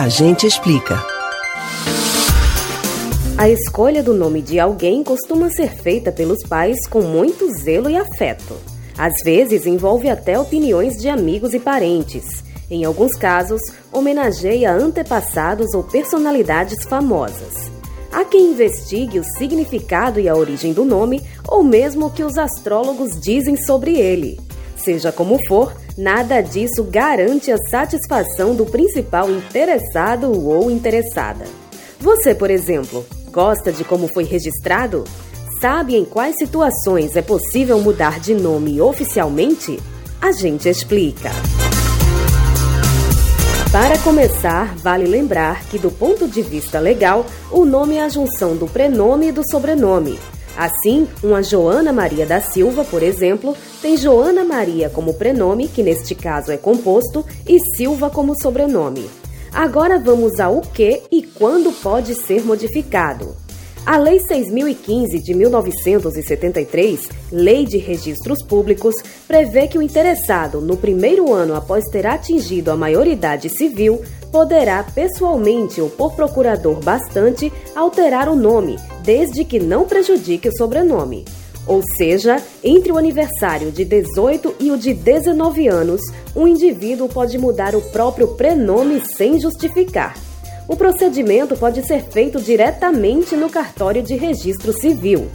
A gente explica. A escolha do nome de alguém costuma ser feita pelos pais com muito zelo e afeto. Às vezes envolve até opiniões de amigos e parentes. Em alguns casos, homenageia antepassados ou personalidades famosas. Há quem investigue o significado e a origem do nome, ou mesmo o que os astrólogos dizem sobre ele. Seja como for, nada disso garante a satisfação do principal interessado ou interessada. Você, por exemplo, Gosta de como foi registrado? Sabe em quais situações é possível mudar de nome oficialmente? A gente explica. Para começar, vale lembrar que, do ponto de vista legal, o nome é a junção do prenome e do sobrenome. Assim, uma Joana Maria da Silva, por exemplo, tem Joana Maria como prenome, que neste caso é composto, e Silva como sobrenome. Agora vamos ao que e quando pode ser modificado. A Lei 6015 de 1973, Lei de Registros Públicos, prevê que o interessado, no primeiro ano após ter atingido a maioridade civil, poderá pessoalmente ou por procurador bastante alterar o nome, desde que não prejudique o sobrenome. Ou seja, entre o aniversário de 18 e o de 19 anos, um indivíduo pode mudar o próprio prenome sem justificar. O procedimento pode ser feito diretamente no cartório de registro civil.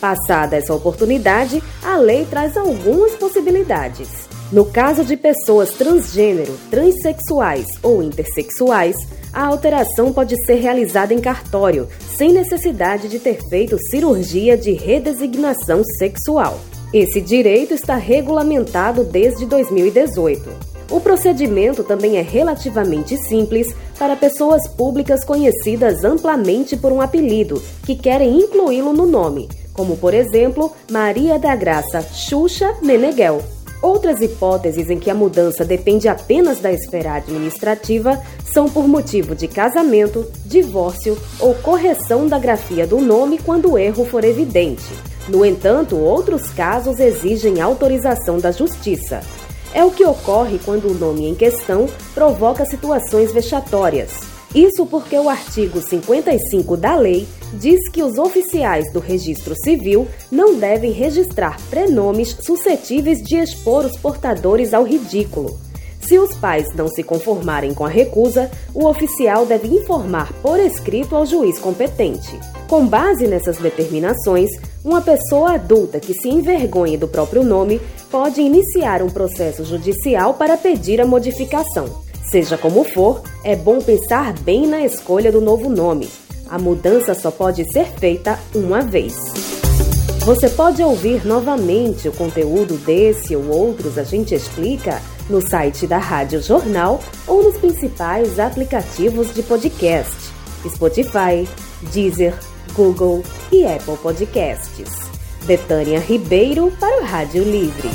Passada essa oportunidade, a lei traz algumas possibilidades. No caso de pessoas transgênero, transexuais ou intersexuais, a alteração pode ser realizada em cartório, sem necessidade de ter feito cirurgia de redesignação sexual. Esse direito está regulamentado desde 2018. O procedimento também é relativamente simples para pessoas públicas conhecidas amplamente por um apelido, que querem incluí-lo no nome, como por exemplo Maria da Graça Xuxa Meneghel. Outras hipóteses em que a mudança depende apenas da esfera administrativa são por motivo de casamento, divórcio ou correção da grafia do nome quando o erro for evidente. No entanto, outros casos exigem autorização da Justiça. É o que ocorre quando o nome em questão provoca situações vexatórias. Isso porque o artigo 55 da lei diz que os oficiais do registro civil não devem registrar prenomes suscetíveis de expor os portadores ao ridículo. Se os pais não se conformarem com a recusa, o oficial deve informar por escrito ao juiz competente. Com base nessas determinações, uma pessoa adulta que se envergonhe do próprio nome pode iniciar um processo judicial para pedir a modificação. Seja como for, é bom pensar bem na escolha do novo nome. A mudança só pode ser feita uma vez. Você pode ouvir novamente o conteúdo desse ou outros A Gente Explica no site da Rádio Jornal ou nos principais aplicativos de podcast: Spotify, Deezer, Google e Apple Podcasts. Betânia Ribeiro para o Rádio Livre.